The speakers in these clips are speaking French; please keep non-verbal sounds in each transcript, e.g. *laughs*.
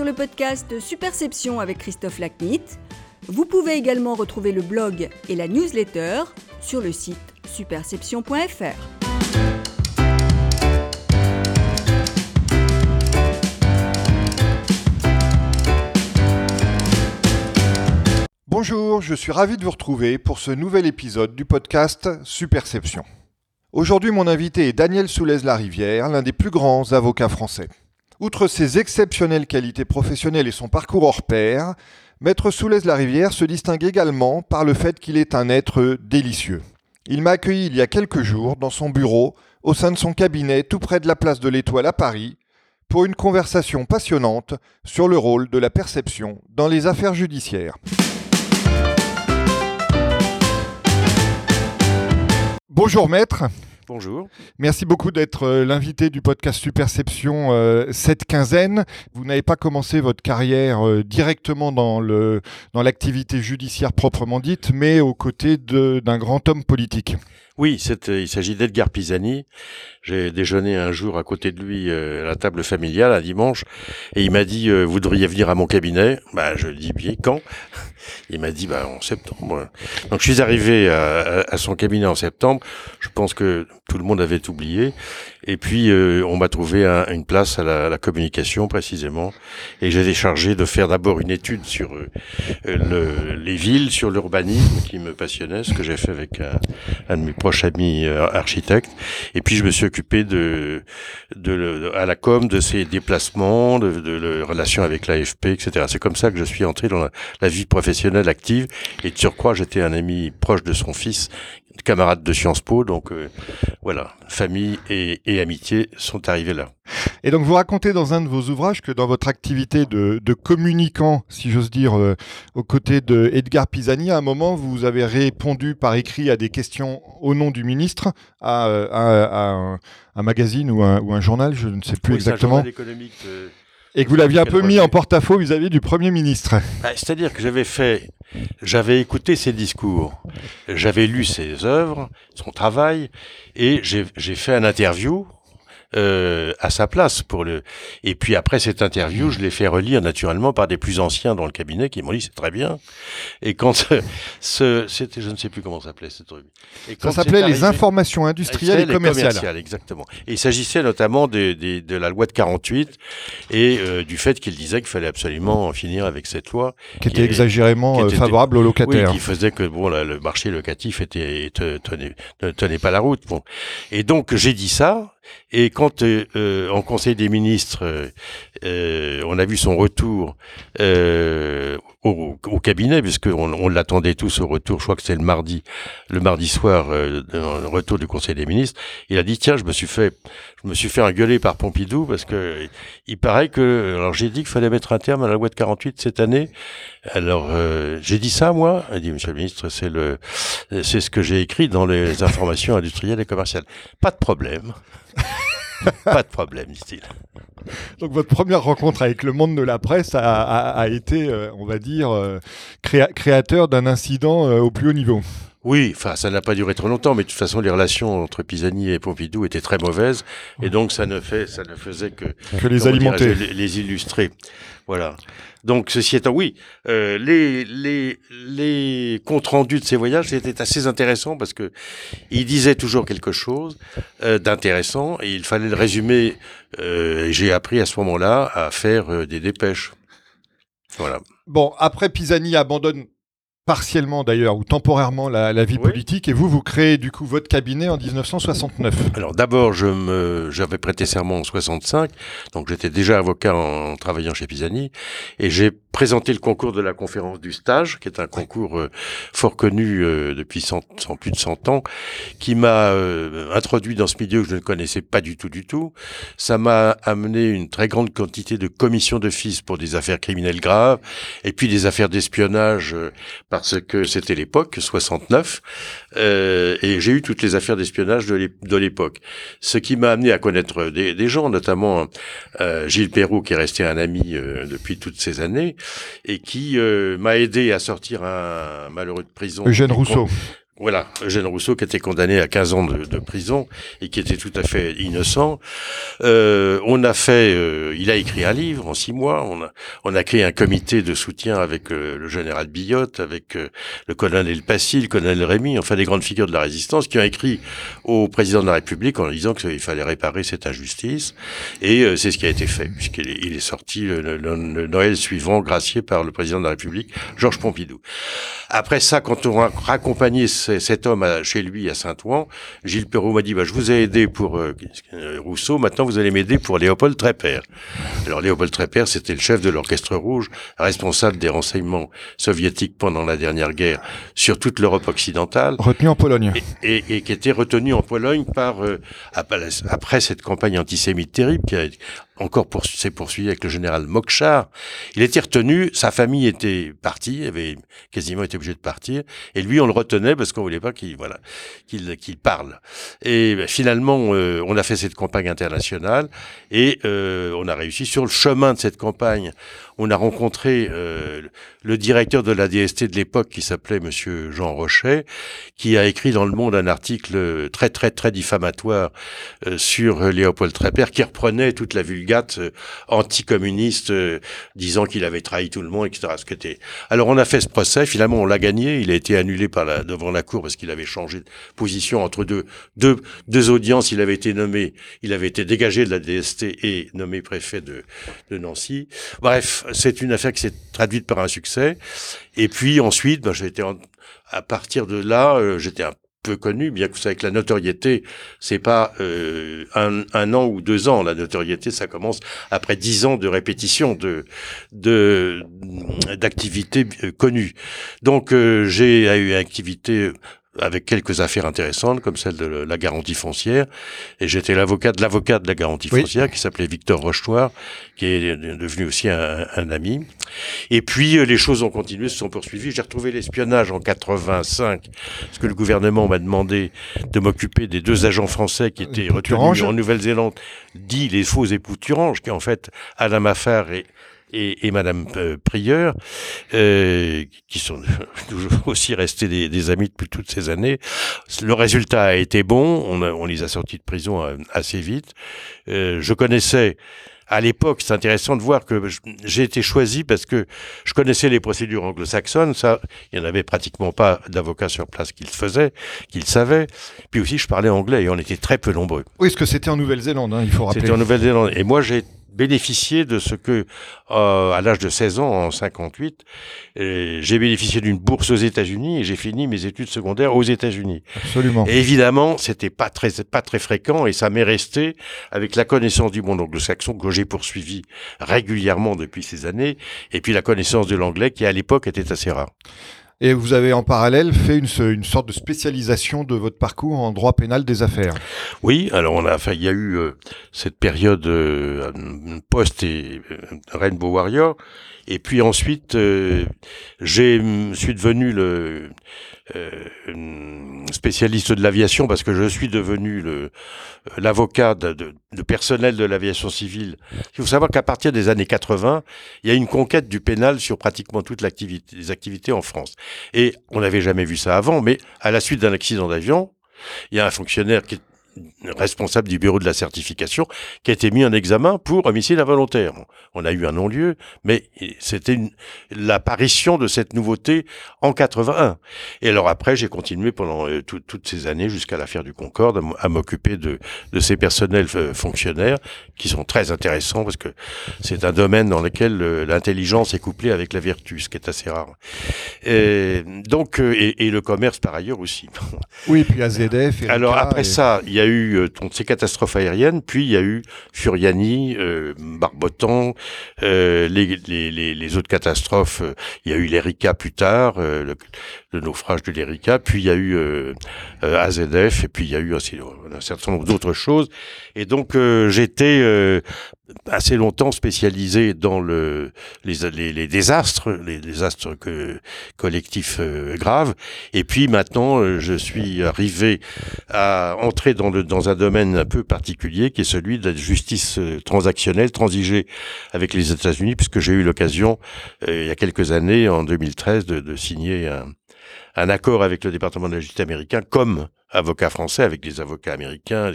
sur le podcast Superception avec Christophe Lacnit. Vous pouvez également retrouver le blog et la newsletter sur le site superception.fr. Bonjour, je suis ravi de vous retrouver pour ce nouvel épisode du podcast Superception. Aujourd'hui, mon invité est Daniel Soulez-Larivière, l'un des plus grands avocats français. Outre ses exceptionnelles qualités professionnelles et son parcours hors pair, Maître Soulez-Larivière se distingue également par le fait qu'il est un être délicieux. Il m'a accueilli il y a quelques jours dans son bureau, au sein de son cabinet, tout près de la place de l'Étoile à Paris, pour une conversation passionnante sur le rôle de la perception dans les affaires judiciaires. Bonjour maître. Bonjour. Merci beaucoup d'être euh, l'invité du podcast Superception euh, cette quinzaine. Vous n'avez pas commencé votre carrière euh, directement dans l'activité judiciaire proprement dite, mais aux côtés d'un grand homme politique. Oui, il s'agit d'Edgar Pisani. J'ai déjeuné un jour à côté de lui à la table familiale un dimanche et il m'a dit vous devriez venir à mon cabinet? Bah je dis bien quand? Il m'a dit bah en septembre. Donc je suis arrivé à, à, son cabinet en septembre. Je pense que tout le monde avait oublié et puis euh, on m'a trouvé une place à la, communication précisément, et j'étais chargé de faire d'abord une étude sur euh, le, les villes, sur l'urbanisme qui me passionnait, ce que j'ai fait avec un, de mes proches amis euh, architectes, et puis je me suis occupé de, de, à la com de ses déplacements, de, de, relations avec l'AFP, etc. C'est comme ça que je suis entré dans la, la vie professionnelle active, et de surcroît j'étais un ami proche de son fils camarades de Sciences Po, donc euh, voilà, famille et, amitié sont arrivés là. Et donc vous racontez dans un de vos ouvrages que dans votre activité de, communicant, si j'ose dire, euh, aux côtés de Edgar Pisani, à un moment vous avez répondu par écrit à des questions au nom du ministre à, euh, un, magazine ou un, journal, je ne sais plus exactement. Un économique et que vous l'aviez un peu mis en porte-à-faux vis-à-vis du Premier ministre. Bah, c'est-à-dire que j'avais fait, j'avais écouté ses discours, j'avais lu ses œuvres, son travail, et j'ai fait un interview euh, à sa place pour le. Et puis après cette interview, je l'ai fait relire naturellement par des plus anciens dans le cabinet qui m'ont dit c'est très bien. Et quand ce, c'était, je ne sais plus comment ça s'appelait cette revue. Et ça s'appelait les informations industrielles et commerciales. exactement. Et il s'agissait notamment de, de, de, la loi de 48 et euh, du fait qu'il disait qu'il fallait absolument en finir avec cette loi qui, était exagérément euh, favorable aux locataires. Oui, qui faisait que bon, là, le marché locatif était tenait, ne tenait pas la route. Bon. Et donc j'ai dit ça. Et quand euh, euh, en Conseil des ministres, euh, on a vu son retour au, au, cabinet, puisqu'on on, l'attendait tous au retour, je crois que c'est le mardi, le mardi soir, le retour du Conseil des ministres, il a dit tiens, je me suis fait, je me suis fait engueuler par Pompidou parce que il paraît que, alors j'ai dit qu'il fallait mettre un terme à la loi de 48 cette année. Alors j'ai dit ça moi, il dit Monsieur le ministre, c'est le, c'est ce que j'ai écrit dans les *laughs* informations industrielles et commerciales. Pas de problème. *laughs* Pas de problème, dit-il. Donc votre première rencontre avec le monde de la presse a, été, euh, on va dire, euh, créateur d'un incident euh, au plus haut niveau. Oui, enfin, ça n'a pas duré trop longtemps, mais de toute façon, les relations entre Pisani et Pompidou étaient très mauvaises, et donc ça ne fait, ça ne faisait que, que les alimenter, les, illustrer. Voilà. Donc, ceci étant, oui, euh, les, les, les comptes rendus de ces voyages étaient assez intéressants parce que il disait toujours quelque chose euh, d'intéressant et il fallait le résumer. Euh, J'ai appris à ce moment-là à faire des dépêches. Voilà. Bon, après Pisani abandonne partiellement d'ailleurs ou temporairement la, vie politique et vous vous créez du coup votre cabinet en 1969. Alors d'abord je me j'avais prêté serment en 65 donc j'étais déjà avocat en, travaillant chez Pisani et j'ai présenté le concours de la conférence du stage qui est un concours euh, fort connu euh, depuis 100, plus de 100 ans qui m'a euh, introduit dans ce milieu que je ne connaissais pas du tout du tout. Ça m'a amené une très grande quantité de commissions d'office pour des affaires criminelles graves et puis des affaires d'espionnage parce que c'était l'époque, 69, euh, et j'ai eu toutes les affaires d'espionnage de l'époque. Ce qui m'a amené à connaître des, gens, notamment euh, Gilles Perrault, qui est resté un ami euh, depuis toutes ces années, et qui euh, m'a aidé à sortir un malheureux de prison. Eugène Rousseau Voilà, Eugène Rousseau qui était condamné à 15 ans de, prison et qui était tout à fait innocent. Euh, on a fait, euh, il a écrit un livre en six mois. On a, on a créé un comité de soutien avec euh, le général Billotte, avec euh, le colonel Passy, le colonel Rémy, enfin des grandes figures de la résistance, qui ont écrit au président de la République en disant qu'il fallait réparer cette injustice. Et euh, c'est ce qui a été fait, puisqu'il est, il est sorti le, le, le Noël suivant, gracié par le président de la République, Georges Pompidou. Après ça, quand on a raccompagné cet homme à, chez lui à Saint-Ouen, Gilles Perrault m'a dit bah, je vous ai aidé pour euh, Rousseau, maintenant vous allez m'aider pour Léopold Trépère. Alors Léopold Trépère, c'était le chef de l'Orchestre Rouge, responsable des renseignements soviétiques pendant la dernière guerre sur toute l'Europe occidentale. Retenu en Pologne. Et, et, et, qui était retenu en Pologne par euh, après cette campagne antisémite terrible qui a encore pour, s'est poursuivi avec le général Mokhtar. Il était retenu, sa famille était partie, avait quasiment été obligé de partir, et lui on le retenait parce qu'on voulait pas qu'il voilà qu'il qu'il parle. Et ben, finalement, euh, on a fait cette campagne internationale et euh, on a réussi sur le chemin de cette campagne. On a rencontré euh, le directeur de la DST de l'époque qui s'appelait Monsieur Jean Rochet, qui a écrit dans Le Monde un article très très très diffamatoire euh, sur Léopold Trépère, qui reprenait toute la vulgate euh, anticommuniste, euh, disant qu'il avait trahi tout le monde, etc. Était. Alors on a fait ce procès, finalement on l'a gagné, il a été annulé par la, devant la cour parce qu'il avait changé de position entre deux, deux, deux audiences, il avait été nommé, il avait été dégagé de la DST et nommé préfet de, de Nancy. Bref, c'est une affaire qui s'est traduite par un succès. Et puis ensuite, ben, j'ai été à partir de là, euh, j'étais un peu connu, bien que savez que la notoriété, c'est pas euh, un, un, an ou deux ans. La notoriété, ça commence après dix ans de répétition de de d'activités euh, connues. Donc euh, j'ai eu une activité avec quelques affaires intéressantes comme celle de la garantie foncière. Et j'étais l'avocat de l'avocat de la garantie oui. foncière qui s'appelait Victor Rochetoir qui est devenu aussi un, un, ami. Et puis euh, les choses ont continué se sont poursuivies. J'ai retrouvé l'espionnage en 85 parce que le gouvernement m'a demandé de m'occuper des deux agents français qui étaient retenus en Nouvelle-Zélande dit les faux époux Turange qui en fait Adam Affar et et, et Madame Prieur, euh, qui sont *laughs* aussi restés des, des, amis depuis toutes ces années. Le résultat a été bon, on, a, on les a sortis de prison euh, assez vite. Euh, je connaissais à l'époque, c'est intéressant de voir que j'ai été choisi parce que je connaissais les procédures anglo-saxonnes. Ça, il n'y en avait pratiquement pas d'avocats sur place qui le faisaient, qui le savaient. Puis aussi, je parlais anglais et on était très peu nombreux. Oui, parce que c'était en Nouvelle-Zélande, hein, il faut rappeler. C'était en Nouvelle-Zélande. Et moi, j'ai bénéficié de ce que, euh, à l'âge de 16 ans, en 58, euh, j'ai bénéficié d'une bourse aux États-Unis et j'ai fini mes études secondaires aux États-Unis. Absolument. Et évidemment, c'était pas très, pas très fréquent et ça m'est resté avec la connaissance du monde anglo-saxon que j'ai poursuivi régulièrement depuis ces années et puis la connaissance de l'anglais qui à l'époque était assez rare. Et vous avez en parallèle fait une, une, sorte de spécialisation de votre parcours en droit pénal des affaires. Oui, alors on a, enfin, il y a eu euh, cette période euh, post et euh, Rainbow Warrior, et puis ensuite, euh, j'ai suis devenu le spécialiste de l'aviation parce que je suis devenu le l'avocat de, de, personnel de l'aviation civile. Il faut savoir qu'à partir des années 80, il y a une conquête du pénal sur pratiquement toutes l'activité, les activités en France. Et on n'avait jamais vu ça avant, mais à la suite d'un accident d'avion, il y a un fonctionnaire qui est responsable du bureau de la certification qui a été mis en examen pour homicide involontaire. On a eu un non-lieu, mais c'était l'apparition de cette nouveauté en 81. Et alors après, j'ai continué pendant euh, tout, toutes ces années jusqu'à l'affaire du Concorde à m'occuper de, de, ces personnels euh, fonctionnaires qui sont très intéressants parce que c'est un domaine dans lequel euh, l'intelligence est couplée avec la vertu, ce qui est assez rare. Et donc, et, et, le commerce par ailleurs aussi. Oui, puis AZF. Erika, alors après et... ça, il y a eu euh, ces catastrophes aériennes, puis il y a eu Furiani, euh, Barbotan, euh, les, autres catastrophes. Euh, il y a eu l'Erika plus tard, le, naufrage de l'Erika, puis il y a eu AZF, et puis il y a eu aussi un certain nombre d'autres choses. Et donc j'étais assez longtemps spécialisé dans le, les, les, les désastres, les désastres que, collectifs euh, graves. Et puis maintenant, euh, je suis arrivé à entrer dans, le, dans un domaine un peu particulier qui est celui de la justice euh, transactionnelle, transigée avec les États-Unis, puisque j'ai eu l'occasion, euh, il y a quelques années, en 2013, de, de signer un, un accord avec le département de la justice américain comme avocat français avec des avocats américains,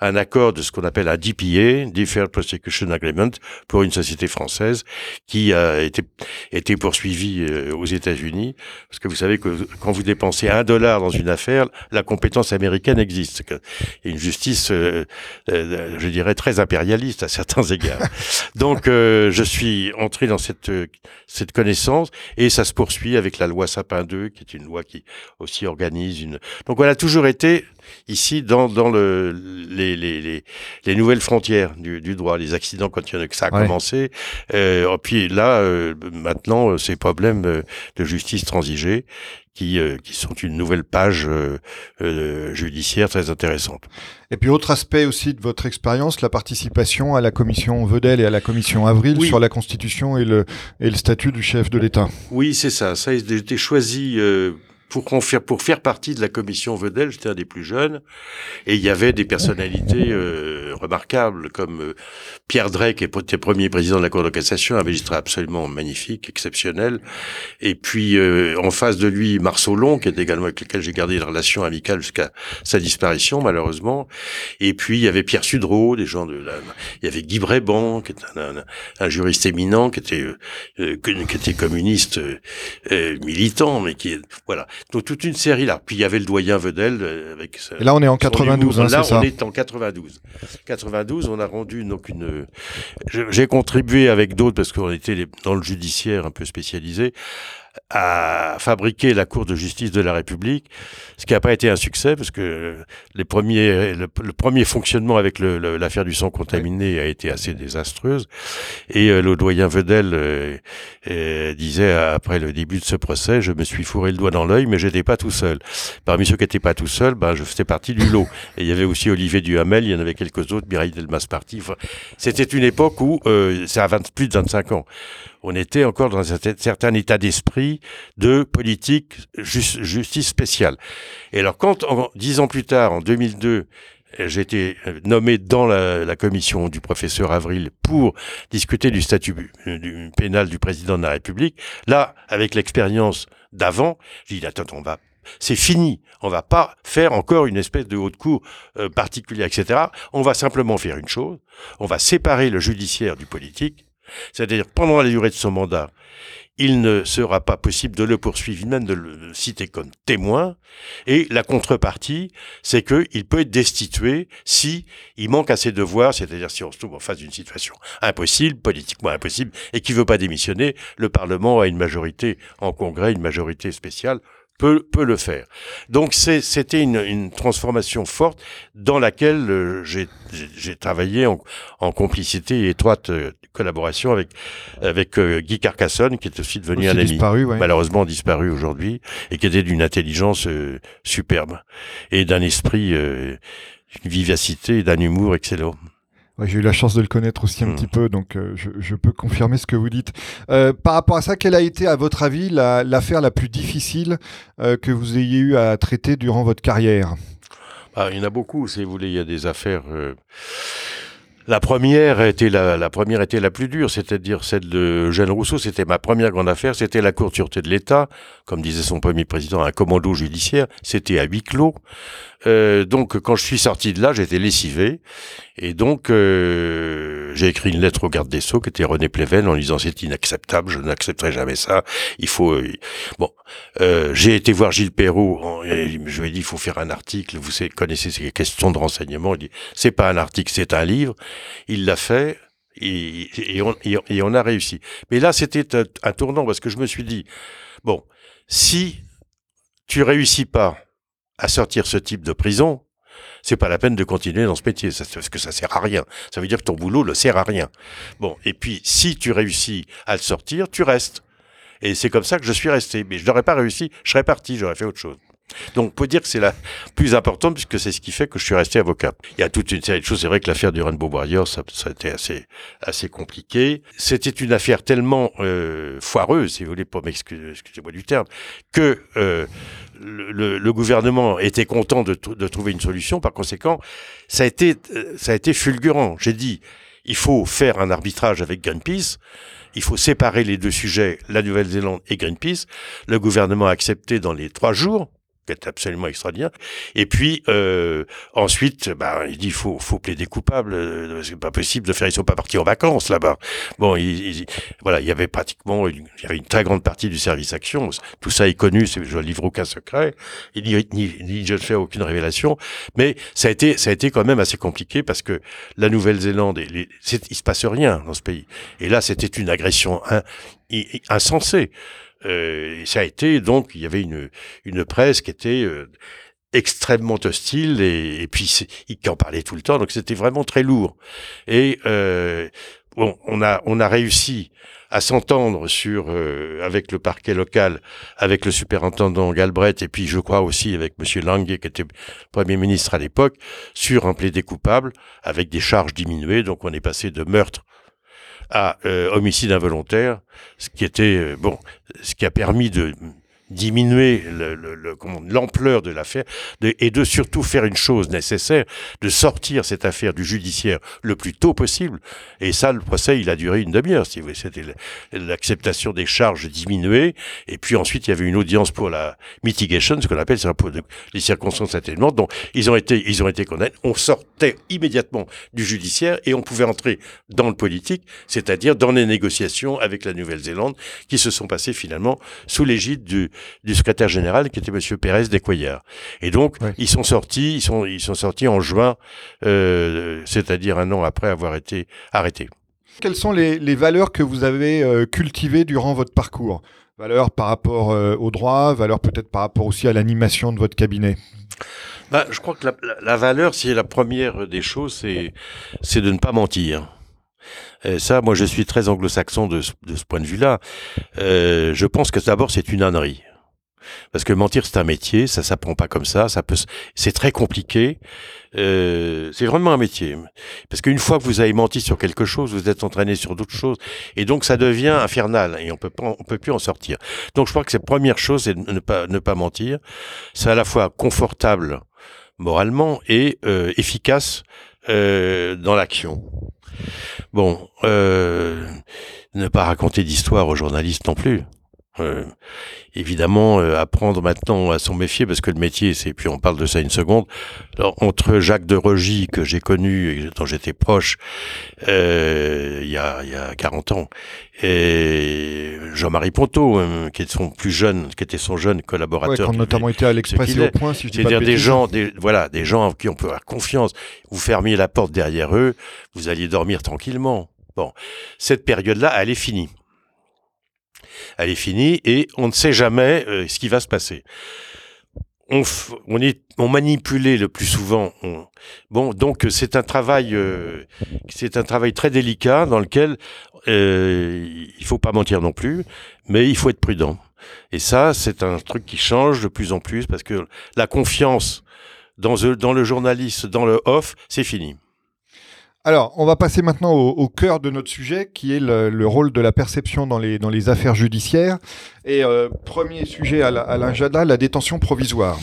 un accord de ce qu'on appelle un DPA, Deferred Prosecution Agreement, pour une société française qui a été, été poursuivie euh, aux États-Unis. Parce que vous savez que quand vous dépensez un dollar dans une affaire, la compétence américaine existe. Et une justice, euh, euh, je dirais, très impérialiste à certains *laughs* égards. Donc, je suis entré dans cette, cette connaissance et ça se poursuit avec la loi Sapin 2, qui est une loi qui aussi organise une... Donc voilà, toujours été ici dans, dans le, les, les, les, nouvelles frontières du, du, droit, les accidents quand il y en a que ça a commencé. Euh, puis là, euh, maintenant, euh, ces problèmes de justice transigée qui, qui sont une nouvelle page judiciaire très intéressante. Et puis autre aspect aussi de votre expérience, la participation à la commission Vedel et à la commission Avril sur la constitution et le, et le statut du chef de l'État. Oui, c'est ça. Ça a été choisi pour, faire, pour faire partie de la commission Vedel, j'étais un des plus jeunes, et il y avait des personnalités euh, remarquables comme euh, Pierre Drey, qui était premier président de la Cour de cassation, un magistrat absolument magnifique, exceptionnel, et puis euh, en face de lui Marceau Long, qui est également avec lequel j'ai gardé une relation amicale jusqu'à sa disparition malheureusement, et puis il y avait Pierre Sudreau, des gens de la... il y avait Guy Bréban, qui est un, un, juriste éminent, qui était qui était communiste militant, mais qui voilà donc toute une série là. Puis il y avait le doyen Vedel euh, avec. Et là on est en 92, hein, Là on est en 92. 92, on a rendu donc une. J'ai contribué avec d'autres parce qu'on était dans le judiciaire un peu spécialisé à fabriquer la Cour de justice de la République, ce qui n'a pas été un succès parce que les premiers, le, premier fonctionnement avec l'affaire du sang contaminé a été assez désastreuse. Et euh, le doyen Vedel euh, euh, disait après le début de ce procès, je me suis fourré le doigt dans l'œil, mais j'étais pas tout seul. Parmi ceux qui n'étaient pas tout seuls, ben, je faisais partie du lot. Et il y avait aussi Olivier Duhamel, il y en avait quelques autres, Mireille Delmas parti. C'était une époque où, c'est à 20, plus de 25 ans, on était encore dans un certain état d'esprit de politique justice spéciale. Et alors quand, dix ans plus tard, en 2002, j'ai été nommé dans la, commission du professeur Avril pour discuter du statut du, pénal du président de la République. Là, avec l'expérience d'avant, j'ai dit attends, on va c'est fini. On va pas faire encore une espèce de haute cour euh, particulière, etc. On va simplement faire une chose. On va séparer le judiciaire du politique c'est-à-dire, pendant la durée de son mandat, il ne sera pas possible de le poursuivre, même de le citer comme témoin. Et la contrepartie, c'est qu'il peut être destitué si il manque à ses devoirs, c'est-à-dire si on se trouve en face d'une situation impossible, politiquement impossible, et qu'il veut pas démissionner, le Parlement a une majorité en Congrès, une majorité spéciale peut, peut le faire. Donc c'était une, transformation forte dans laquelle euh, j'ai travaillé en, complicité étroite euh, collaboration avec, avec euh, Guy Carcassonne, qui est aussi devenu un ami, malheureusement disparu aujourd'hui, et qui était d'une intelligence superbe et d'un esprit, une vivacité et d'un humour excellent. J'ai eu la chance de le connaître aussi un hmm. petit peu, donc euh, je, peux confirmer ce que vous dites. Euh, par rapport à ça, quelle a été, à votre avis, l'affaire la, plus difficile euh, que vous ayez eu à traiter durant votre carrière? Ah, Il y en a beaucoup, si vous voulez. Il y a des affaires la première était la, la, première était la plus dure, c'est-à-dire celle de Jeanne Rousseau. C'était ma première grande affaire. C'était la Cour de sûreté de l'État, comme disait son premier président, un commando judiciaire. C'était à huis clos. Euh, donc, quand je suis sorti de là, j'étais lessivé. Et donc, euh, j'ai écrit une lettre au garde des Sceaux, qui était René Pleven, en disant c'est inacceptable, je n'accepterai jamais ça. Il faut... Euh, bon, euh, j'ai été voir Gilles Perrault, et je lui ai dit il faut faire un article, vous connaissez ces questions de renseignement. Il dit c'est pas un article, c'est un livre. Il l'a fait. Et, on, et, on, a réussi. Mais là, c'était un tournant parce que je me suis dit, bon, si tu réussis pas à sortir ce type de prison, c'est pas la peine de continuer dans ce métier, parce que ça sert à rien. Ça veut dire que ton boulot ne sert à rien. Bon, et puis si tu réussis à le sortir, tu restes. Et c'est comme ça que je suis resté. Mais je n'aurais pas réussi, je serais parti, j'aurais fait autre chose. Donc, on peut dire que c'est la plus importante puisque c'est ce qui fait que je suis resté avocat. Il y a toute une série de choses. C'est vrai que l'affaire du Rainbow Warrior, ça, ça a été assez, assez compliqué. C'était une affaire tellement euh, foireuse, si vous voulez, pour m'excuser, excusez-moi du terme, que euh, le, le, gouvernement était content de, de, trouver une solution. Par conséquent, ça a été, ça a été fulgurant. J'ai dit, il faut faire un arbitrage avec Greenpeace. Il faut séparer les deux sujets, la Nouvelle-Zélande et Greenpeace. Le gouvernement a accepté dans les trois jours qui est absolument extraordinaire. Et puis euh, ensuite, bah, il dit faut faut plaider coupable. Euh, c'est pas possible de faire. Ils sont pas partis en vacances là-bas. Bon, il, voilà, il y avait pratiquement une, il y avait une très grande partie du service action. Tout ça est connu. Je ne livre aucun secret. Et ni, ni, ni je ne fais aucune révélation. Mais ça a été ça a été quand même assez compliqué parce que la Nouvelle-Zélande, il se passe rien dans ce pays. Et là, c'était une agression insensée. Euh, et ça a été donc il y avait une une presse qui était euh, extrêmement hostile et, et puis il en parlait tout le temps donc c'était vraiment très lourd. Et euh, bon on a on a réussi à s'entendre sur euh, avec le parquet local avec le superintendant Galbraith et puis je crois aussi avec monsieur Lange qui était premier ministre à l'époque sur un plaidé coupable avec des charges diminuées. Donc on est passé de meurtre à euh, homicide involontaire, ce qui était euh, bon, ce qui a permis de diminuer l'ampleur le, de l'affaire et de surtout faire une chose nécessaire, de sortir cette affaire du judiciaire le plus tôt possible. Et ça, le procès, il a duré une demi-heure, si vous voulez. C'était l'acceptation des charges diminuées. Et puis ensuite, il y avait une audience pour la mitigation, ce qu'on appelle les circonstances atténuantes. Donc, ils ont été, ils ont été condamnés. On sortait immédiatement du judiciaire et on pouvait entrer dans le politique, c'est-à-dire dans les négociations avec la Nouvelle-Zélande qui se sont passées finalement sous l'égide du, du secrétaire général qui était Monsieur Pérez Descoyères. Et donc ils sont sortis, ils sont ils sont sortis en juin, euh, c'est-à-dire un an après avoir été arrêtés. Quelles sont les, les valeurs que vous avez euh, cultivées durant votre parcours? Valeurs par rapport euh, au droit, valeurs peut-être par rapport aussi à l'animation de votre cabinet? Bah, Je crois que la, la, valeur, c'est la première des choses, c'est, c'est de ne pas mentir. Et ça, moi, je suis très anglo-saxon de, de, ce point de vue-là. Euh, je pense que d'abord, c'est une ânerie. Parce que mentir, c'est un métier, ça s'apprend pas comme ça, ça peut, c'est très compliqué. Euh, c'est vraiment un métier. Parce qu'une fois que vous avez menti sur quelque chose, vous êtes entraîné sur d'autres choses, et donc ça devient infernal, et on peut pas, on peut plus en sortir. Donc je crois que cette première chose, c'est de ne pas, mentir. C'est à la fois confortable moralement et euh, efficace euh, dans l'action. Bon, ne pas raconter d'histoire aux journalistes non plus. Euh, évidemment, euh, apprendre maintenant à s'en méfier parce que le métier, c'est puis on parle de ça une seconde. Alors, entre Jacques de Rogy que j'ai connu et dont j'étais proche euh, il y a il y a 40 ans et Jean-Marie Ponto qui est son plus jeune, qui était son jeune collaborateur, ouais, qui a notamment été à l'Express au point, si je dis pas des gens, des, voilà, des gens en qui on peut avoir confiance. Vous fermiez la porte derrière eux, vous alliez dormir tranquillement. Bon, cette période-là, elle est finie elle est finie et on ne sait jamais euh, ce qui va se passer. On, on, est on manipulait le plus souvent. bon, donc c'est un travail, euh, c'est un travail très délicat dans lequel euh, il faut pas mentir non plus, mais il faut être prudent. Et ça, c'est un truc qui change de plus en plus parce que la confiance dans, dans le journaliste, dans le off, c'est fini. Alors, on va passer maintenant au, cœur de notre sujet, qui est le, rôle de la perception dans les, affaires judiciaires. Et euh, premier sujet à l'Injada, la détention provisoire.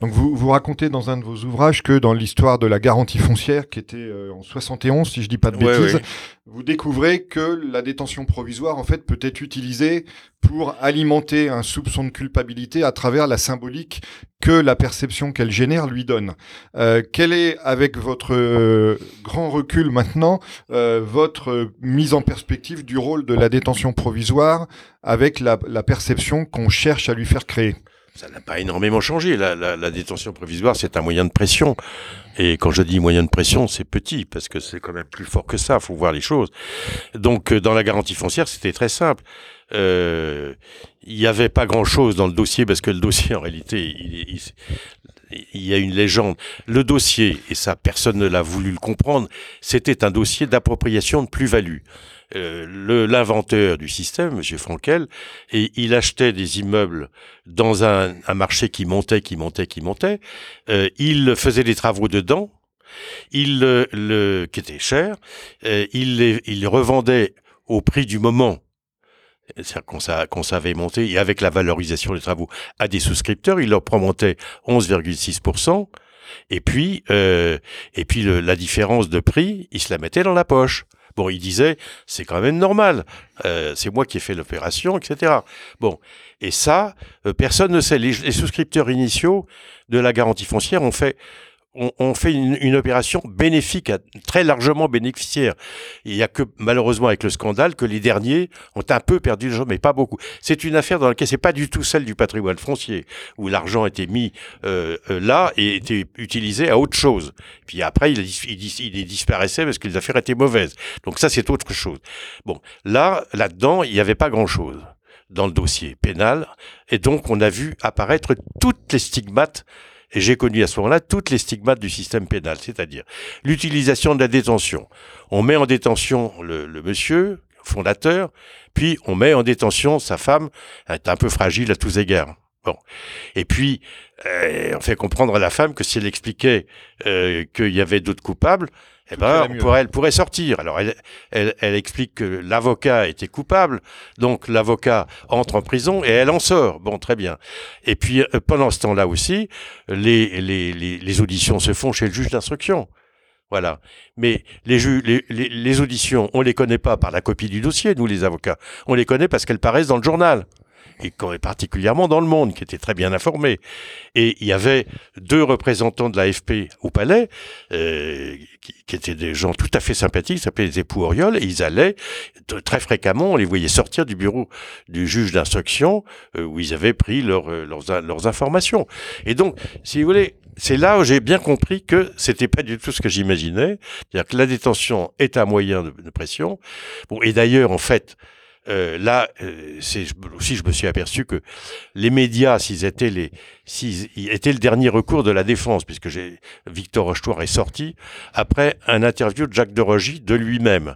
Donc vous, vous racontez dans un de vos ouvrages que dans l'histoire de la garantie foncière, qui était euh, en 71, si je dis pas de bêtises, vous découvrez que la détention provisoire, en fait, peut être utilisée pour alimenter un soupçon de culpabilité à travers la symbolique que la perception qu'elle génère lui donne. Euh, quelle est, avec votre euh, grand recul maintenant, euh, votre mise en perspective du rôle de la détention provisoire avec la, la perception qu'on cherche à lui faire créer? Ça n'a pas énormément changé. La, détention provisoire, c'est un moyen de pression. Et quand je dis moyen de pression, c'est petit, parce que c'est quand même plus fort que ça, faut voir les choses. Donc, euh, dans la garantie foncière, c'était très simple. Euh, il n'y avait pas grand-chose dans le dossier, parce que le dossier, *laughs* en réalité, il, il, il y a une légende. Le dossier, et ça, personne ne l'a voulu le comprendre, c'était un dossier d'appropriation de plus-value. Euh, l'inventeur du système, M. Frankel, et il achetait des immeubles dans un, marché qui montait, qui montait, qui montait. Euh, il faisait des travaux dedans, il le, qui était cher, euh, il les, revendait au prix du moment c'est-à-dire qu'on savait monter, et avec la valorisation des travaux à des souscripteurs, il leur promontait 11,6%, et puis, euh, et puis la différence de prix, il se la mettait dans la poche. Bon, il disait, c'est quand même normal. Euh, c'est moi qui ai fait l'opération, etc. Bon, et ça, euh, personne ne sait. Les, les souscripteurs initiaux de la garantie foncière ont fait on, fait une, opération bénéfique, très largement bénéficiaire. Il n'y a que malheureusement avec le scandale que les derniers ont un peu perdu le jeu, mais pas beaucoup. C'est une affaire dans laquelle c'est pas du tout celle du patrimoine foncier, où l'argent était mis euh, euh, là et était utilisé à autre chose. Puis après, il, il, il disparaissait parce que les affaires étaient mauvaises. Donc ça, c'est autre chose. Bon, là, là-dedans, il n'y avait pas grand-chose dans le dossier pénal, et donc on a vu apparaître toutes les stigmates et j'ai connu à ce moment-là toutes les stigmates du système pénal, c'est-à-dire l'utilisation de la détention. On met en détention le, monsieur, fondateur, puis on met en détention sa femme, un peu fragile à tous égards. Bon. Et puis, euh, on fait comprendre à la femme que si elle expliquait euh, qu'il y avait d'autres coupables, eh ben, elle pourrait sortir. Alors, elle, elle, elle explique que l'avocat était coupable, donc l'avocat entre en prison et elle en sort. Bon, très bien. Et puis, euh, pendant ce temps-là aussi, les, les, les, les, auditions se font chez le juge d'instruction. Voilà. Mais les, les, les, les auditions, on les connaît pas par la copie du dossier, nous les avocats. On les connaît parce qu'elles paraissent dans le journal et particulièrement dans le monde, qui était très bien informé. Et il y avait deux représentants de l'AFP au palais, euh, qui, qui, étaient des gens tout à fait sympathiques, s'appelaient les époux Oriol, et ils allaient très fréquemment, on les voyait sortir du bureau du juge d'instruction, euh, où ils avaient pris leur, euh, leurs, leurs informations. Et donc, si vous voulez, c'est là où j'ai bien compris que c'était pas du tout ce que j'imaginais, c'est-à-dire que la détention est un moyen de, de pression. Bon, et d'ailleurs, en fait, euh, là, euh, c'est aussi je me suis aperçu que les médias, s'ils étaient les, s'ils étaient le dernier recours de la défense, puisque j'ai Victor Rochetoire est sorti après un interview de Jacques de Rogy de lui-même.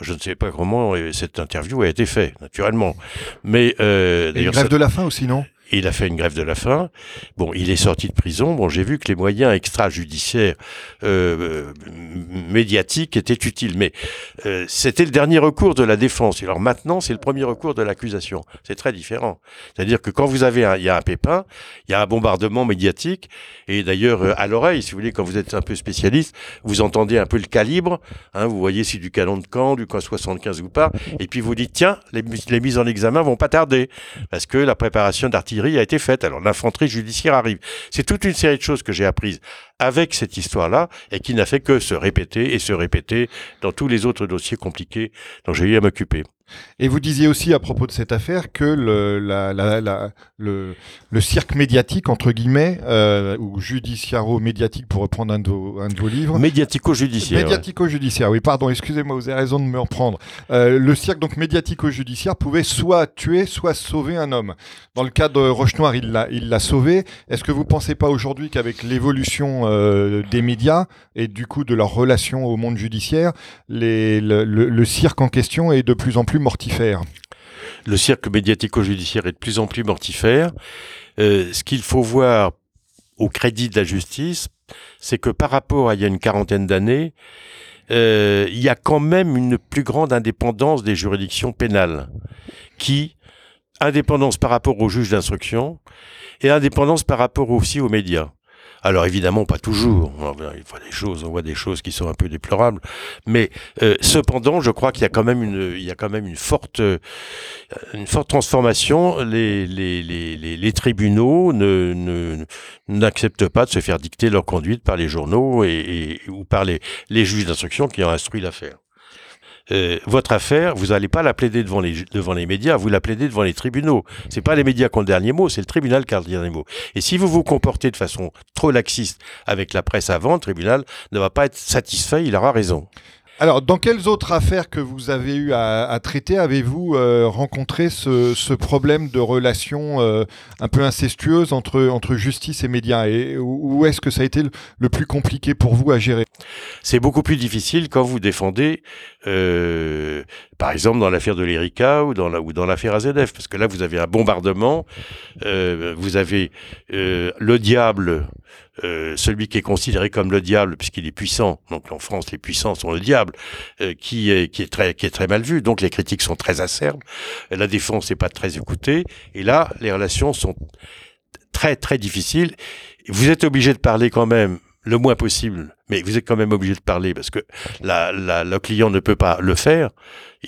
Je ne sais pas comment euh, cette interview a été faite, naturellement. Mais euh, grève de la faim aussi, non? Il a fait une grève de la faim. Bon, il est sorti de prison. Bon, j'ai vu que les moyens extrajudiciaires euh, médiatiques étaient utiles, mais euh, c'était le dernier recours de la défense. Alors maintenant, c'est le premier recours de l'accusation. C'est très différent. C'est-à-dire que quand vous avez, il y a un pépin, il y a un bombardement médiatique, et d'ailleurs euh, à l'oreille, si vous voulez, quand vous êtes un peu spécialiste, vous entendez un peu le calibre. Hein, vous voyez si du canon de camp, du camp 75 ou pas, et puis vous dites tiens, les, mises en examen vont pas tarder parce que la préparation a été faite. Alors l'infanterie judiciaire arrive. C'est toute une série de choses que j'ai apprises avec cette histoire-là et qui n'a fait que se répéter et se répéter dans tous les autres dossiers compliqués dont j'ai eu à m'occuper. Et vous disiez aussi à propos de cette affaire que le, la, la, la, le, le, cirque médiatique, entre guillemets, euh, ou judiciaro-médiatique, pour reprendre un de vos, un de vos livres. Médiatico-judiciaire. Médiatico-judiciaire, oui, pardon, excusez-moi, vous avez raison de me reprendre. Euh, le cirque donc médiatico-judiciaire pouvait soit tuer, soit sauver un homme. Dans le cas de Roche-Noir, il l'a, il l'a sauvé. Est-ce que vous pensez pas aujourd'hui qu'avec l'évolution euh, des médias et du coup de leur relation au monde judiciaire, les, le, le, cirque en question est de plus en plus mortifère. Le cirque médiatico-judiciaire est de plus en plus mortifère. Euh, ce qu'il faut voir au crédit de la justice, c'est que par rapport à il y a une quarantaine d'années, euh, il y a quand même une plus grande indépendance des juridictions pénales, qui, indépendance par rapport aux juges d'instruction, et indépendance par rapport aussi aux médias. Alors évidemment, pas toujours. On voit des choses, qui sont un peu déplorables, mais euh, cependant, je crois qu'il y a quand même une, il y a quand même une forte, euh, une forte transformation. Les, tribunaux ne, n'acceptent pas de se faire dicter leur conduite par les journaux et ou par les, les juges d'instruction qui ont instruit l'affaire. Euh, votre affaire, vous n'allez pas la plaider devant les, devant les médias, vous la plaidez devant les tribunaux. C'est pas les médias qui ont le dernier mot, c'est le tribunal qui a le dernier mot. Et si vous vous comportez de façon trop laxiste avec la presse avant, le tribunal ne va pas être satisfait, il aura raison. Alors, dans quelles autres affaires que vous avez eu à, à traiter avez-vous euh, rencontré ce, ce, problème de relation euh, un peu incestueuse entre, entre justice et médias? Et où est-ce que ça a été le, plus compliqué pour vous à gérer? C'est beaucoup plus difficile quand vous défendez, euh, par exemple, dans l'affaire de l'Erika ou dans la, ou dans l'affaire AZF, parce que là, vous avez un bombardement, euh, vous avez le diable euh, celui qui est considéré comme le diable puisqu'il est puissant, donc en France les puissants sont le diable, euh, qui est qui est très qui est très mal vu, donc les critiques sont très acerbes, la défense n'est pas très écoutée, et là les relations sont très très difficiles. Vous êtes obligé de parler quand même le moins possible mais vous êtes quand même obligé de parler parce que la, la, le client ne peut pas le faire.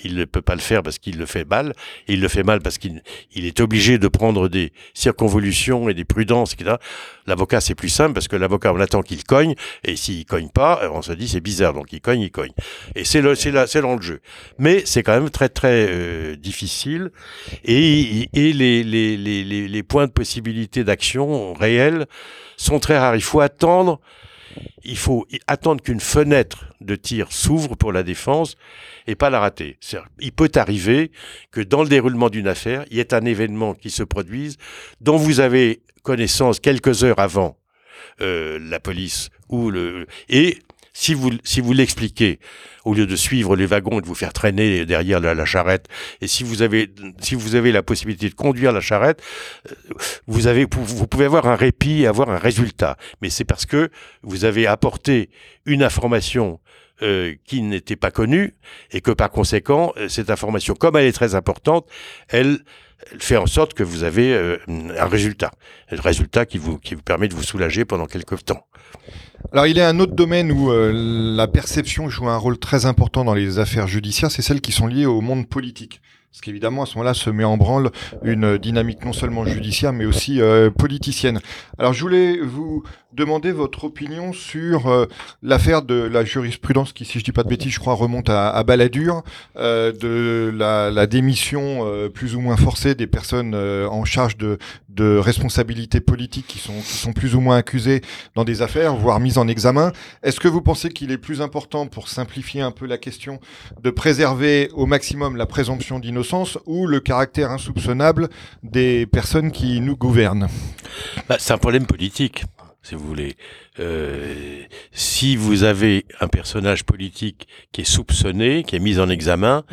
Il ne peut pas le faire parce qu'il le fait mal. il le fait mal parce qu'il il est obligé de prendre des circonvolutions et des prudences, etc. L'avocat, c'est plus simple parce que l'avocat, on attend qu'il cogne. Et s'il cogne pas, on se dit c'est bizarre. Donc il cogne, il cogne. Et c'est le, c'est c'est dans le jeu. Mais c'est quand même très, très euh, difficile. Et, et les, les, les, les points de possibilité d'action réels sont très rares. Il faut attendre il faut attendre qu'une fenêtre de tir s'ouvre pour la défense et pas la rater. Il peut arriver que dans le déroulement d'une affaire, il y ait un événement qui se produise dont vous avez connaissance quelques heures avant euh, la police ou le si vous, si vous l'expliquez, au lieu de suivre les wagons et de vous faire traîner derrière la, charrette, et si vous avez, si vous avez la possibilité de conduire la charrette, euh, vous avez, vous pouvez avoir un répit et avoir un résultat. Mais c'est parce que vous avez apporté une information euh, qui n'était pas connue et que par conséquent, euh, cette information, comme elle est très importante, elle, fait en sorte que vous avez un résultat, un résultat qui vous, qui vous permet de vous soulager pendant quelques temps. Alors il y a un autre domaine où euh, la perception joue un rôle très important dans les affaires judiciaires, c'est celles qui sont liées au monde politique. Parce qu'évidemment, à ce moment-là, se met en branle une dynamique non seulement judiciaire, mais aussi euh, politicienne. Alors, je voulais vous demander votre opinion sur euh, l'affaire de la jurisprudence qui, si je dis pas de bêtises, je crois, remonte à, à Balladur, euh, de la, démission plus ou moins forcée des personnes en charge de, de responsabilités politiques qui sont, qui sont plus ou moins accusées dans des affaires, voire mises en examen. Est-ce que vous pensez qu'il est plus important, pour simplifier un peu la question, de préserver au maximum la présomption d'innocence sens ou le caractère insoupçonnable des personnes qui nous gouvernent bah, C'est un problème politique, si vous voulez. Euh, si vous avez un personnage politique qui est soupçonné, qui est mis en examen,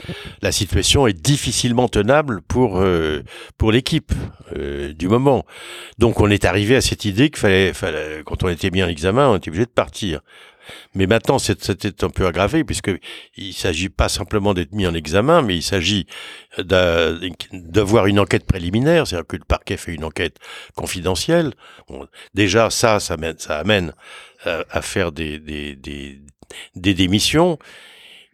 la situation est difficilement tenable pour euh, pour l'équipe euh, du moment. Donc on est arrivé à cette idée qu'il fallait, fallait, quand on était mis en examen, on était obligé de partir. Mais maintenant, c'était un peu aggravé puisque il s'agit pas simplement d'être mis en examen, mais il s'agit d'avoir une enquête préliminaire, c'est-à-dire que le parquet fait une enquête confidentielle. déjà, ça, ça, amène euh, à faire des, démissions.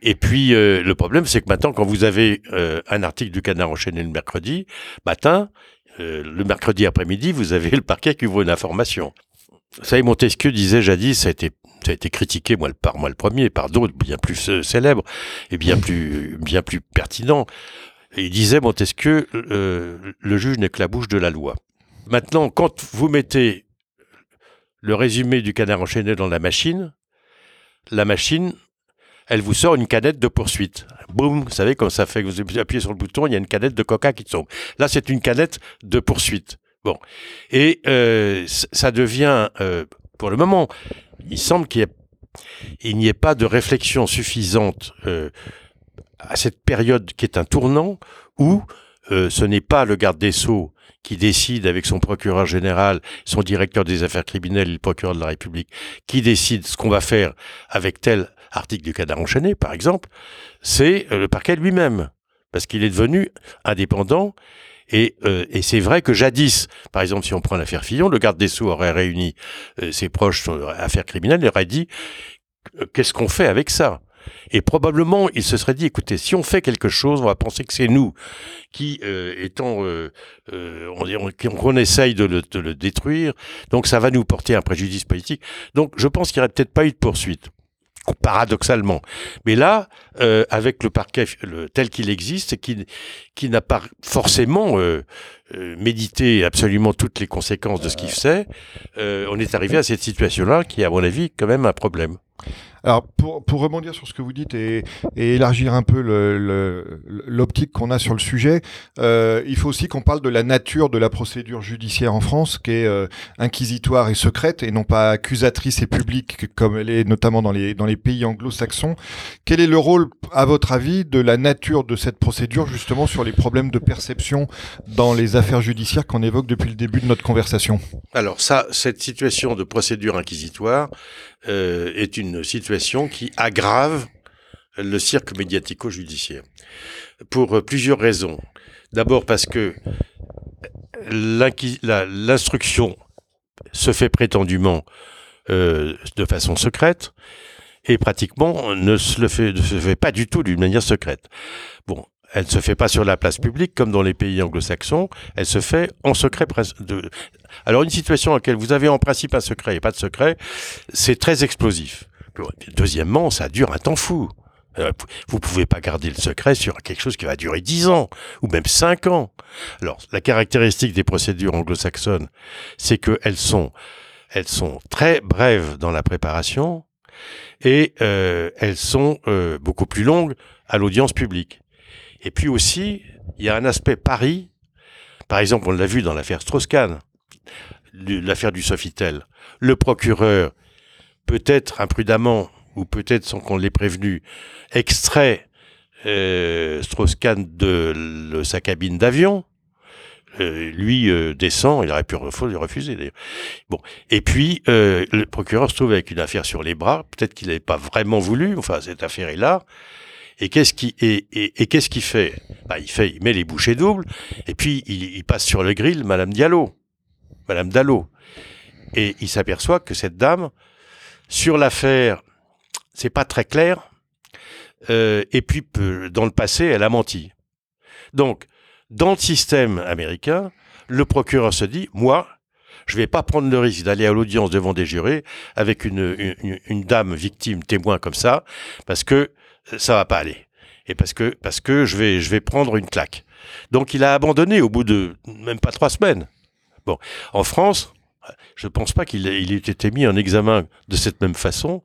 Et puis euh, le problème, c'est que maintenant, quand vous avez euh, un article du Canard enchaîné le mercredi matin, le mercredi après-midi, vous avez le parquet qui ouvre une information. Ça, et Montesquieu disait jadis, ça a été ça a été critiqué moi par moi le premier, par d'autres bien plus euh, célèbres et bien plus bien plus pertinents. Et il disait Montesquieu, euh, le juge n'est que la bouche de la loi? Maintenant, quand vous mettez le résumé du canard enchaîné dans la machine, la machine, elle vous sort une canette de poursuite. Boum, vous savez, comme ça fait que vous appuyez sur le bouton, il y a une canette de coca qui tombe. Là, c'est une canette de poursuite. Bon. Et euh, ça devient, euh, pour le moment, il semble qu'il n'y ait, pas de réflexion suffisante euh, à cette période qui est un tournant où euh, ce n'est pas le garde des Sceaux qui décide avec son procureur général, son directeur des affaires criminelles le procureur de la République, qui décide ce qu'on va faire avec tel article du cadre enchaîné, par exemple, c'est euh, le parquet lui-même, parce qu'il est devenu indépendant et, euh, et c'est vrai que jadis, par exemple, si on prend l'affaire Fillon, le garde des Sceaux aurait réuni euh, ses proches sur l'affaire criminelle et aurait dit euh, qu'est-ce qu'on fait avec ça? Et probablement, il se serait dit, écoutez, si on fait quelque chose, on va penser que c'est nous qui, étant, on, qu'on essaye de le, de le, détruire, donc ça va nous porter un préjudice politique. Donc, je pense qu'il n'y aurait peut-être pas eu de poursuite paradoxalement. Mais là, euh, avec le parquet tel qu'il existe, qui, qui n'a pas forcément euh, euh, médité absolument toutes les conséquences de ce qu'il fait, on est arrivé à cette situation-là qui, à mon avis, quand même un problème. Alors, pour, pour rebondir sur ce que vous dites et, et élargir un peu l'optique qu'on a sur le sujet, euh, il faut aussi qu'on parle de la nature de la procédure judiciaire en France, qui est euh, inquisitoire et secrète, et non pas accusatrice et publique, comme elle est notamment dans les, dans les pays anglo-saxons. Quel est le rôle, à votre avis, de la nature de cette procédure, justement, sur les problèmes de perception dans les affaires judiciaires qu'on évoque depuis le début de notre conversation? Alors ça, cette situation de procédure inquisitoire, euh, est une situation qui aggrave le cirque médiatico-judiciaire. Pour euh, plusieurs raisons. D'abord parce que l'instruction se fait prétendument euh, de façon secrète et pratiquement ne se fait, ne se fait pas du tout d'une manière secrète. Bon, elle ne se fait pas sur la place publique comme dans les pays anglo-saxons, elle se fait en secret. De... Alors une situation dans laquelle vous avez en principe un secret et pas de secret, c'est très explosif. Deuxièmement, ça dure un temps fou. Euh, vous pouvez pas garder le secret sur quelque chose qui va durer 10 ans ou même 5 ans. Alors, la caractéristique des procédures anglo-saxonnes, c'est qu'elles sont, elles sont très brèves dans la préparation et euh, elles sont euh, beaucoup plus longues à l'audience publique. Et puis aussi, il y a un aspect pari. Par exemple, on l'a vu dans l'affaire Strauss-Kahn, l'affaire du Sofitel. Le procureur, peut-être imprudemment, ou peut-être sans qu'on l'ait prévenu, extrait euh, Strauss-Kahn de sa cabine d'avion. Euh, lui euh, descend, il aurait pu refuser d'ailleurs. Bon, et puis le procureur se trouve avec une affaire sur les bras. Peut-être qu'il n'avait pas vraiment voulu. Enfin, cette affaire est là. Et qu'est-ce qui qu'il fait? Bah, il fait, met les bouchées doubles. Et puis il, passe sur le grill Madame Diallo, Madame Dallot. Et il s'aperçoit que cette dame, sur l'affaire, c'est pas très clair. Euh, et puis dans le passé, elle a menti. Donc, dans le système américain, le procureur se dit, moi, je vais pas prendre le risque d'aller à l'audience devant des jurés avec une, dame victime témoin comme ça, parce que ça va pas aller. Et parce que, parce que je vais, prendre une claque. Donc il a abandonné au bout de même pas trois semaines. Bon, en France, je ne pense pas qu'il ait été mis en examen de cette même façon.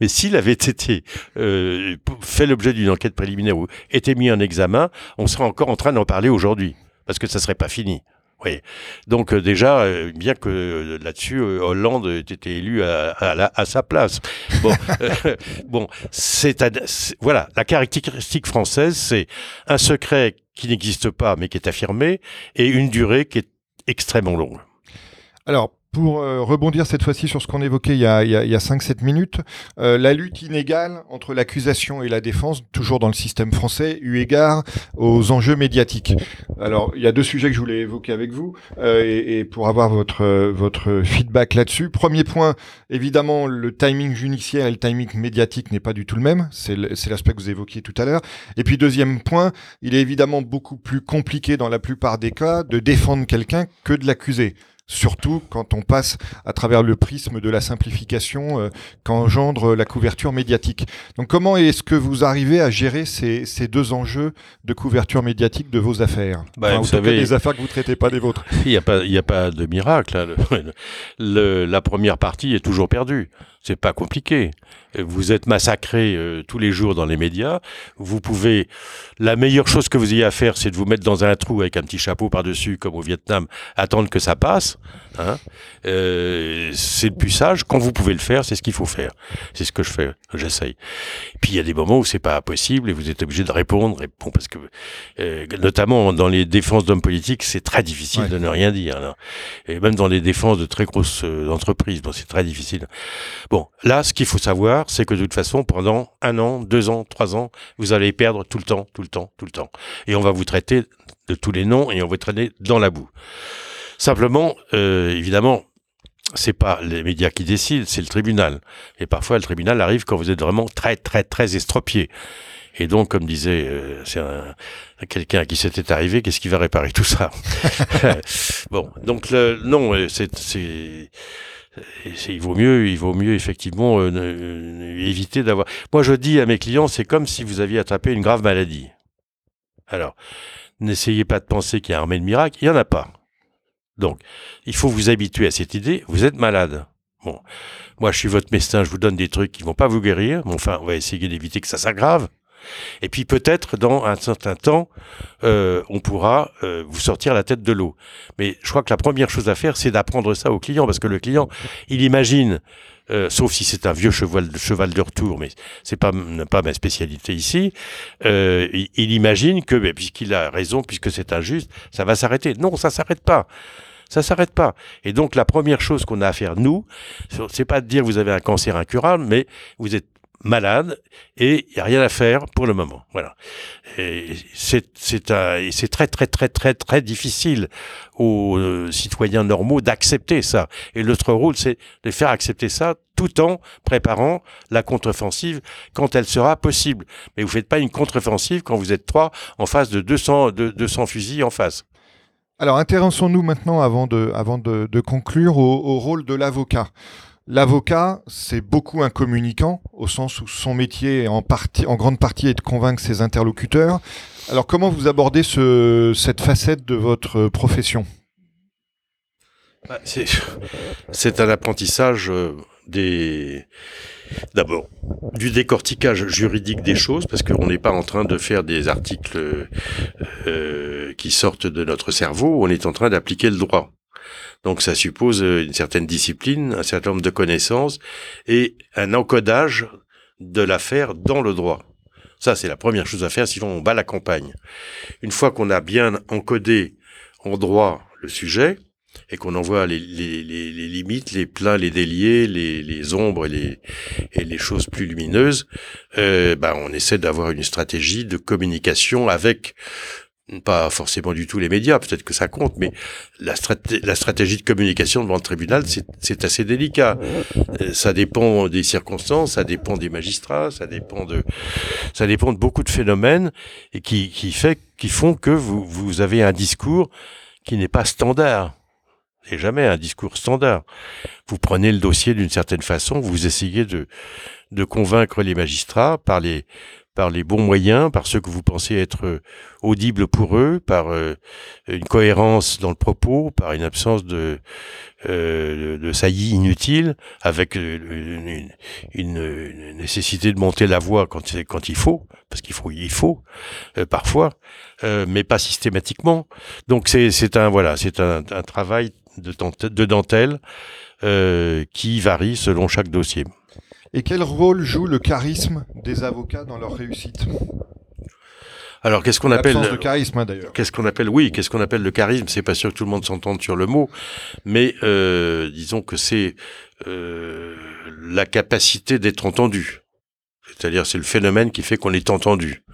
Mais s'il avait été euh, fait l'objet d'une enquête préliminaire ou été mis en examen, on serait encore en train d'en parler aujourd'hui, parce que ça serait pas fini. Oui. Donc euh, déjà, euh, bien que euh, là-dessus, Hollande ait été élu à, sa place. Bon, *laughs* bon, c'est voilà la caractéristique française, c'est un secret qui n'existe pas mais qui est affirmé et une durée qui est extrêmement longue. Alors pour euh, rebondir cette fois-ci sur ce qu'on évoquait il y a, y a, 5-7 minutes, euh, la lutte inégale entre l'accusation et la défense, toujours dans le système français, eu égard aux enjeux médiatiques. Alors, il y a deux sujets que je voulais évoquer avec vous, euh, et, et, pour avoir votre, votre feedback là-dessus. Premier point, évidemment, le timing judiciaire et le timing médiatique n'est pas du tout le même, c'est l'aspect que vous évoquiez tout à l'heure. Et puis, deuxième point, il est évidemment beaucoup plus compliqué dans la plupart des cas de défendre quelqu'un que de l'accuser surtout quand on passe à travers le prisme de la simplification euh, qu'engendre la couverture médiatique. Donc comment est-ce que vous arrivez à gérer ces, ces, deux enjeux de couverture médiatique de vos affaires? Bah, Vous savez, des affaires que vous traitez pas des vôtres. *laughs* Il n'y a, pas, il a pas de miracle. Hein. Le, la première partie est toujours perdue. C'est pas compliqué. Vous êtes massacré euh, tous les jours dans les médias. Vous pouvez. La meilleure chose que vous ayez à faire, c'est de vous mettre dans un trou avec un petit chapeau par-dessus, comme au Vietnam, attendre que ça passe. Hein. Euh, c'est le plus sage. Quand vous pouvez le faire, c'est ce qu'il faut faire. C'est ce que je fais. J'essaye. Puis il y a des moments où c'est pas possible et vous êtes obligé de répondre. Bon, parce que euh, notamment dans les défenses d'hommes politiques, c'est très difficile de ne rien dire. Et même dans les défenses de très grosses euh, entreprises, bon, c'est très difficile. Bon, là, ce qu'il faut savoir, c'est que de toute façon, pendant un an, deux ans, trois ans, vous allez perdre tout le temps, tout le temps, tout le temps. Et on va vous traiter de tous les noms et on va vous traîner dans la boue. Simplement, euh, évidemment, c'est pas les médias qui décident, c'est le tribunal. Et parfois, le tribunal arrive quand vous êtes vraiment très, très, très estropié. Et donc, comme disait, euh, c'est quelqu'un qui c'était arrivé, qu'est-ce qui va réparer tout ça? *laughs* *laughs* Bon, donc le, non, euh, c'est il vaut mieux, il vaut mieux effectivement euh, éviter d'avoir. Moi, je dis à mes clients, c'est comme si vous aviez attrapé une grave maladie. Alors, n'essayez pas de penser qu'il y a un remède miracle, il n'y en a pas. Donc, il faut vous habituer à cette idée, vous êtes malade. Bon, moi je suis votre médecin, je vous donne des trucs qui vont pas vous guérir, mais enfin, on va essayer d'éviter que ça s'aggrave. Et puis peut-être dans un certain temps, euh, on pourra euh, vous sortir la tête de l'eau. Mais je crois que la première chose à faire, c'est d'apprendre ça au client, parce que le client, il imagine, euh, sauf si c'est un vieux cheval, cheval de retour, mais c'est pas pas ma spécialité ici. Il, imagine que, puisqu'il a raison, puisque c'est injuste, ça va s'arrêter. Non, ça s'arrête pas ça s'arrête pas. Et donc la première chose qu'on a à faire nous, c'est pas de dire vous avez un cancer incurable, mais vous êtes malade et il n'y a rien à faire pour le moment. Voilà. Et c'est très très très très très difficile aux euh, citoyens normaux d'accepter ça. Et notre rôle, c'est de faire accepter ça tout en préparant la contre-offensive quand elle sera possible. Mais vous faites pas une contre-offensive quand vous êtes trois en face de 200 de 200 fusils en face. Alors intéressons-nous maintenant, avant de, avant de, conclure, au, rôle de l'avocat. L'avocat, c'est beaucoup un communicant, au sens où son métier, en, grande partie, est de convaincre ses interlocuteurs. Alors comment vous abordez ce, cette facette de votre profession? Bah, C'est un apprentissage euh, des d'abord du décortiquage juridique des choses parce qu'on n'est pas en train de faire des articles euh, qui sortent de notre cerveau, on est en train d'appliquer le droit. Donc ça suppose une certaine discipline, un certain nombre de connaissances et un encodage de l'affaire dans le droit. Ça, c'est la première chose à faire, sinon on bat la campagne. Une fois qu'on a bien encodé en droit le sujet, et qu'on envoie les, les, limites, les pleins, les déliés, les, ombres et les, et les choses plus lumineuses, euh, bah, on essaie d'avoir une stratégie de communication avec pas forcément du tout les médias, peut-être que ça compte, mais la, stratégie de communication devant le tribunal, c'est assez délicat. Euh, ça dépend des circonstances, ça dépend des magistrats, ça dépend de, ça dépend de beaucoup de phénomènes et qui, qui fait, qui font que vous, vous avez un discours qui n'est pas standard et jamais un discours standard. Vous prenez le dossier d'une certaine façon, vous essayez de, de convaincre les magistrats par les, par les bons moyens, par ceux que vous pensez être euh, audibles pour eux, par euh, une cohérence dans le propos, par une absence de, euh, de saillie inutile, avec une, une, nécessité de monter la voix quand, il faut, parce qu'il faut, il faut parfois, mais pas systématiquement. Donc c'est un voilà, c'est un, travail de, dentelle euh, qui varie selon chaque dossier. Et quel rôle joue le charisme des avocats dans leur réussite? Alors, qu'est-ce qu'on appelle le charisme hein, d'ailleurs Qu'est-ce qu'on appelle? Oui, qu'est-ce qu'on appelle le charisme? C'est pas sûr que tout le monde s'entende sur le mot, mais euh, disons que c'est euh, la capacité d'être entendu. C'est-à-dire, c'est le phénomène qui fait qu'on est entendu.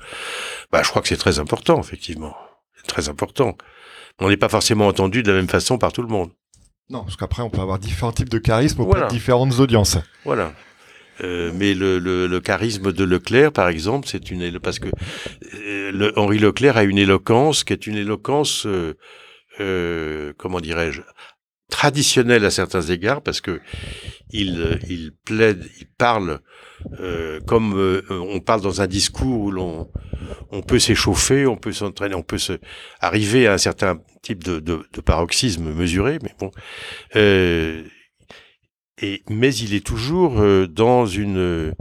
Bah, je crois que c'est très important, effectivement. C'est très important on n'est pas forcément entendu de la même façon par tout le monde. Non, parce qu'après, on peut avoir différents types de charisme auprès de différentes audiences. Voilà. Euh, mais le, le, charisme de Leclerc, par exemple, c'est une parce que euh, le, Henri Leclerc a une éloquence qui est une éloquence, euh, comment dirais-je, traditionnelle à certains égards, parce que il, il plaide, il parle comme on parle dans un discours où l'on on peut s'échauffer, on peut s'entraîner, on peut se arriver à un certain type de, paroxysme mesuré, mais bon. Euh, et mais il est toujours euh, dans une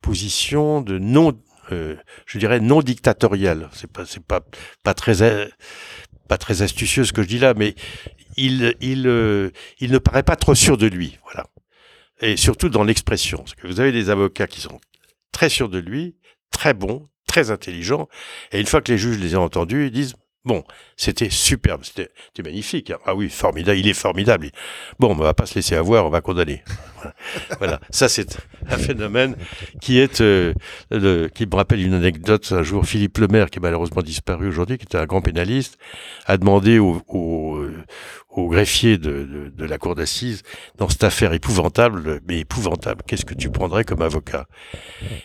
position de non, euh, je dirais non dictatoriale. C'est pas, c'est pas, pas très, pas très astucieux ce que je dis là, mais il, il, il ne paraît pas trop sûr de lui, voilà. Et surtout dans l'expression, parce que vous avez des avocats qui sont très sûrs de lui, très bons, très intelligent. Et une fois que les juges les ont entendus, ils disent Bon, c'était superbe, c'était magnifique. Ah oui, formidable, il est formidable. Bon, on va pas se laisser avoir, on va condamner. *laughs* voilà, ça c'est un phénomène qui est, euh, qui me rappelle une anecdote. Un jour, Philippe Lemaire, qui est malheureusement disparu aujourd'hui, qui était un grand pénaliste, a demandé au, au greffier de, de, la cour d'assises dans cette affaire épouvantable, mais épouvantable. Qu'est-ce que tu prendrais comme avocat?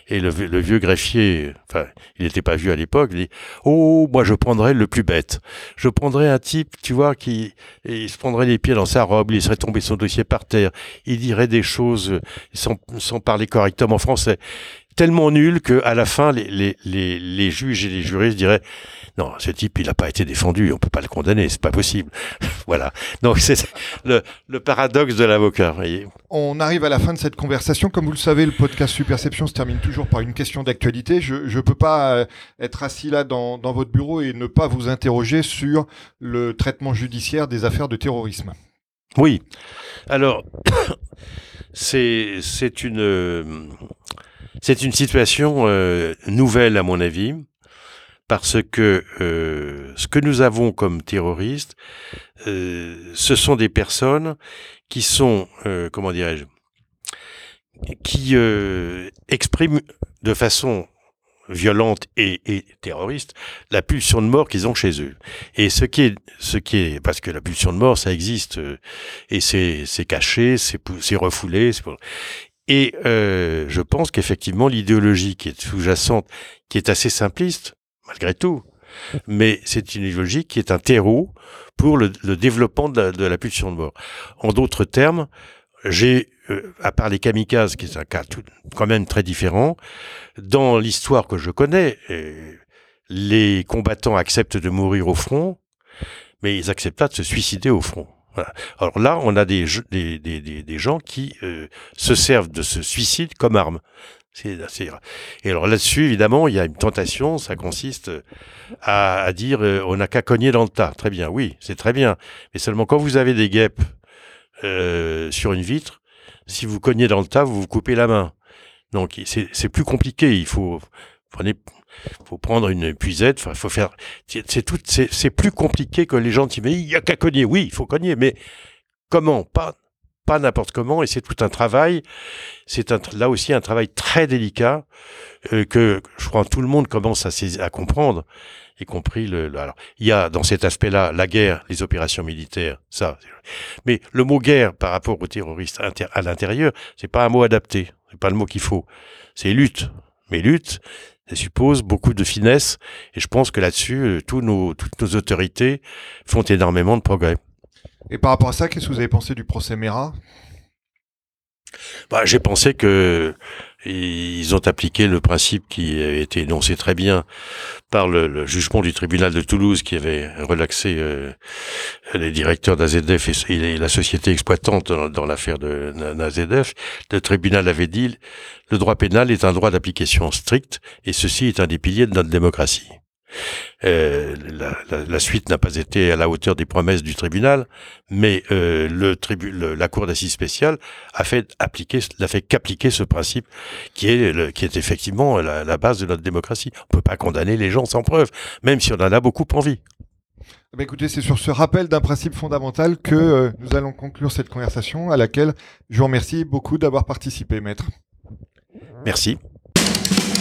Et le, le, vieux greffier, enfin, il n'était pas vieux à l'époque, dit Oh, moi je prendrais le plus bête. Je prendrais un type, tu vois, qui il se prendrait les pieds dans sa robe, il serait tombé son dossier par terre, il dirait des choses sans, sans parler correctement français tellement nul que à la fin les, les, les, les juges et les juristes diraient non, ce type, il n'a pas été défendu, on peut pas le condamner, c'est pas possible. *laughs* voilà. Donc c'est le, le, paradoxe de l'avocat. On arrive à la fin de cette conversation. Comme vous le savez, le podcast Superception se termine toujours par une question d'actualité. Je ne peux pas euh, être assis là dans, dans votre bureau et ne pas vous interroger sur le traitement judiciaire des affaires de terrorisme. Oui. Alors, *coughs* c'est c'est une c'est une situation euh, nouvelle à mon avis parce que euh, ce que nous avons comme terroristes, euh, ce sont des personnes qui sont, euh, comment dirais-je, qui expriment de façon violente et, et, terroriste la pulsion de mort qu'ils ont chez eux. Et ce qui est, ce qui est, parce que la pulsion de mort, ça existe et c'est, caché, c'est, refoulé. Et je pense qu'effectivement l'idéologie qui est sous-jacente, qui est assez simpliste malgré tout, mais c'est une idéologie qui est un terreau pour le, développement de la, pulsion de mort. En d'autres termes, j'ai, euh, à part les kamikazes, qui est un cas tout, quand même très différent, dans l'histoire que je connais, euh, les combattants acceptent de mourir au front, mais ils acceptent pas de se suicider au front. Alors là, on a des gens qui euh, se servent de ce suicide comme arme. C'est, et alors là-dessus, évidemment, il y a une tentation, ça consiste à, à dire on n'a qu'à cogner dans le tas. Très bien, oui, c'est très bien. Mais seulement quand vous avez des guêpes euh, sur une vitre, si vous cognez dans le tas, vous vous coupez la main. Donc c'est plus compliqué. Il faut prenez, faut prendre une puisette. Enfin, faut faire. C'est plus compliqué que les gens disent mais il y a qu'à cogner. Oui, il faut cogner, mais comment? Pas pas n'importe comment. Et c'est tout un travail. C'est là aussi un travail très délicat euh, que je crois tout le monde commence à, à comprendre y compris le, alors il y a dans cet aspect-là la guerre, les opérations militaires, ça. Mais le mot guerre par rapport aux terroristes à l'intérieur, c'est pas un mot adapté, c'est pas le mot qu'il faut. C'est lutte, mais lutte, ça suppose beaucoup de finesse, et je pense que là-dessus, euh, tous nos, toutes nos autorités font énormément de progrès. Et par rapport à ça, qu'est-ce que vous avez pensé du procès Mera bah, J'ai pensé que ils ont appliqué le principe qui a été énoncé très bien par le, jugement du tribunal de Toulouse qui avait relaxé euh, les directeurs d'AZF et, la société exploitante dans, l'affaire de d'AZF. Le tribunal avait dit le droit pénal est un droit d'application stricte et ceci est un des piliers de notre démocratie. Euh, la, la, la, suite n'a pas été à la hauteur des promesses du tribunal, mais euh, le, tribu, la cour d'assises spéciale a fait appliquer, n'a fait qu'appliquer ce principe qui est, le, qui est effectivement la, la, base de notre démocratie. On peut pas condamner les gens sans preuve, même si on en a beaucoup envie. Eh ben, écoutez, c'est sur ce rappel d'un principe fondamental que euh, nous allons conclure cette conversation à laquelle je vous remercie beaucoup d'avoir participé, maître. Merci.